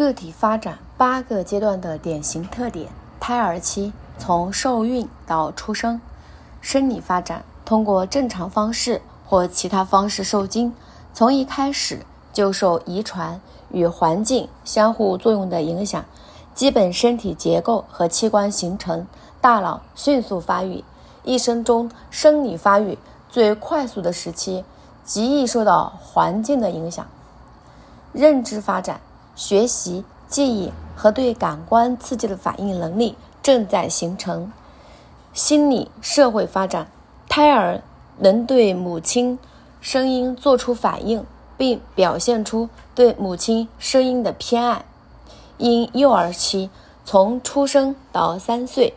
个体发展八个阶段的典型特点。胎儿期从受孕到出生，生理发展通过正常方式或其他方式受精，从一开始就受遗传与环境相互作用的影响，基本身体结构和器官形成，大脑迅速发育。一生中生理发育最快速的时期，极易受到环境的影响。认知发展。学习、记忆和对感官刺激的反应能力正在形成。心理社会发展，胎儿能对母亲声音做出反应，并表现出对母亲声音的偏爱。婴幼儿期从出生到三岁，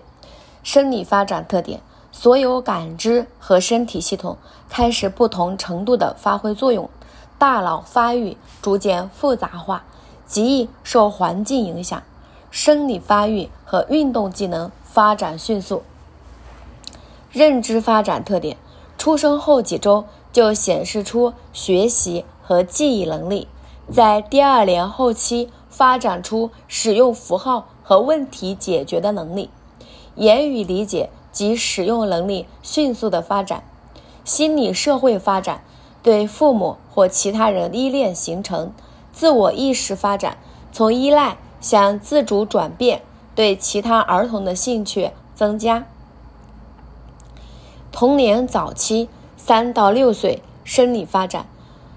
生理发展特点：所有感知和身体系统开始不同程度的发挥作用，大脑发育逐渐复杂化。极易受环境影响，生理发育和运动技能发展迅速。认知发展特点：出生后几周就显示出学习和记忆能力，在第二年后期发展出使用符号和问题解决的能力，言语理解及使用能力迅速的发展。心理社会发展：对父母或其他人依恋形成。自我意识发展从依赖向自主转变，对其他儿童的兴趣增加。童年早期三到六岁生理发展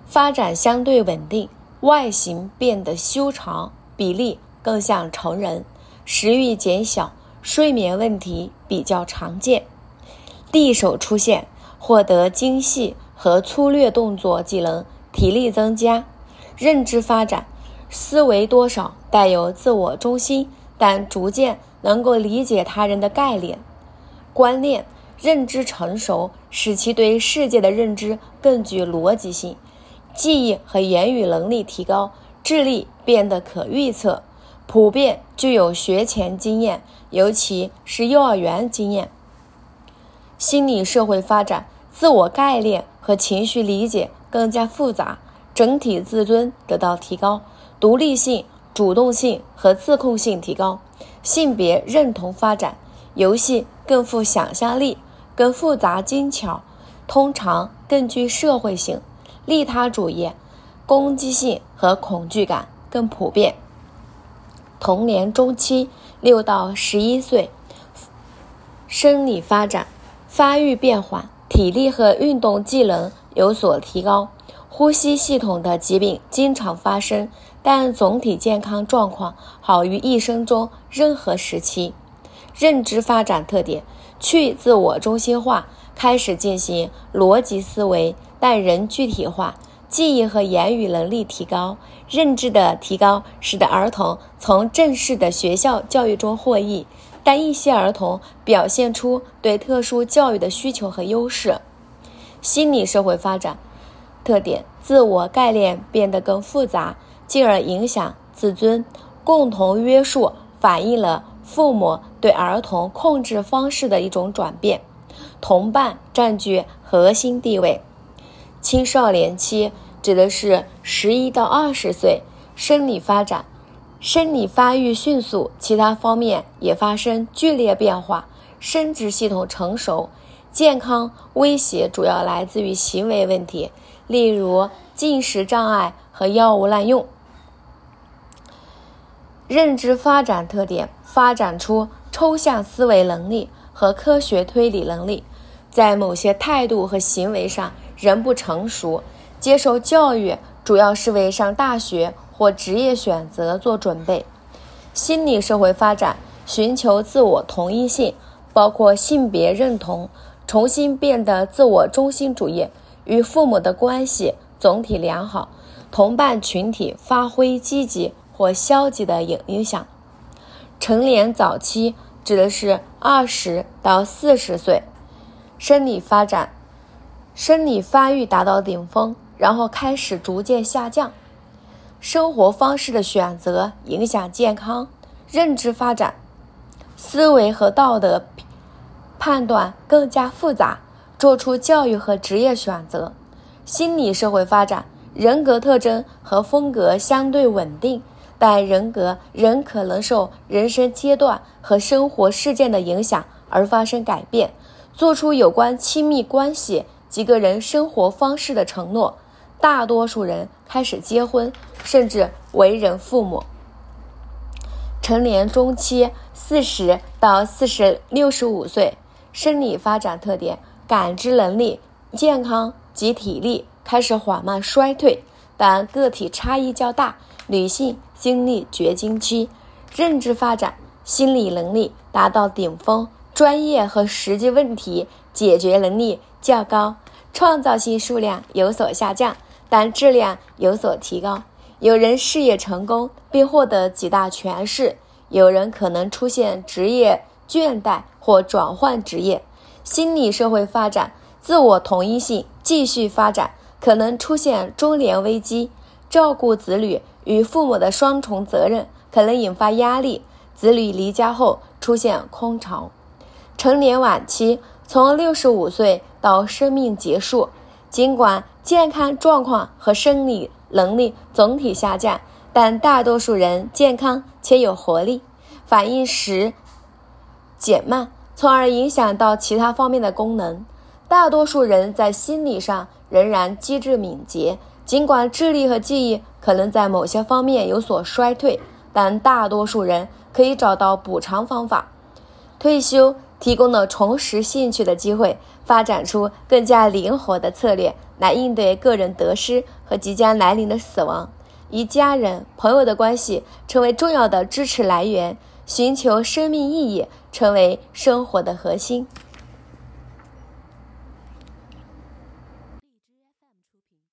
发展相对稳定，外形变得修长，比例更像成人，食欲减小，睡眠问题比较常见。利手出现，获得精细和粗略动作技能，体力增加。认知发展，思维多少带有自我中心，但逐渐能够理解他人的概念、观念。认知成熟，使其对世界的认知更具逻辑性，记忆和言语能力提高，智力变得可预测，普遍具有学前经验，尤其是幼儿园经验。心理社会发展，自我概念和情绪理解更加复杂。整体自尊得到提高，独立性、主动性和自控性提高，性别认同发展，游戏更富想象力，更复杂精巧，通常更具社会性，利他主义、攻击性和恐惧感更普遍。童年中期六到十一岁，生理发展发育变缓，体力和运动技能有所提高。呼吸系统的疾病经常发生，但总体健康状况好于一生中任何时期。认知发展特点：去自我中心化，开始进行逻辑思维，但仍具体化。记忆和言语能力提高，认知的提高使得儿童从正式的学校教育中获益，但一些儿童表现出对特殊教育的需求和优势。心理社会发展。特点：自我概念变得更复杂，进而影响自尊。共同约束反映了父母对儿童控制方式的一种转变。同伴占据核心地位。青少年期指的是十一到二十岁，生理发展，生理发育迅速，其他方面也发生剧烈变化。生殖系统成熟，健康威胁主要来自于行为问题。例如进食障碍和药物滥用。认知发展特点：发展出抽象思维能力和科学推理能力，在某些态度和行为上仍不成熟。接受教育主要是为上大学或职业选择做准备。心理社会发展：寻求自我同一性，包括性别认同，重新变得自我中心主义。与父母的关系总体良好，同伴群体发挥积极或消极的影影响。成年早期指的是二十到四十岁，生理发展，生理发育达到顶峰，然后开始逐渐下降。生活方式的选择影响健康，认知发展，思维和道德判断更加复杂。做出教育和职业选择，心理社会发展，人格特征和风格相对稳定，但人格仍可能受人生阶段和生活事件的影响而发生改变，做出有关亲密关系及个人生活方式的承诺。大多数人开始结婚，甚至为人父母。成年中期四十到四十六十五岁，生理发展特点：感知能力、健康及体力开始缓慢衰退，但个体差异较大。女性经历绝经期，认知发展、心理能力达到顶峰，专业和实际问题解决能力较高，创造性数量有所下降，但质量有所提高。有人事业成功并获得极大权势，有人可能出现职业倦怠或转换职业。心理社会发展，自我同一性继续发展，可能出现中年危机，照顾子女。与父母的双重责任可能引发压力，子女离家后出现空巢。成年晚期从六十五岁到生命结束，尽管健康状况和生理能力总体下降，但大多数人健康且有活力，反应时减慢，从而影响到其他方面的功能。大多数人在心理上仍然机智敏捷。尽管智力和记忆可能在某些方面有所衰退，但大多数人可以找到补偿方法。退休提供了重拾兴趣的机会，发展出更加灵活的策略来应对个人得失和即将来临的死亡。与家人、朋友的关系成为重要的支持来源，寻求生命意义成为生活的核心。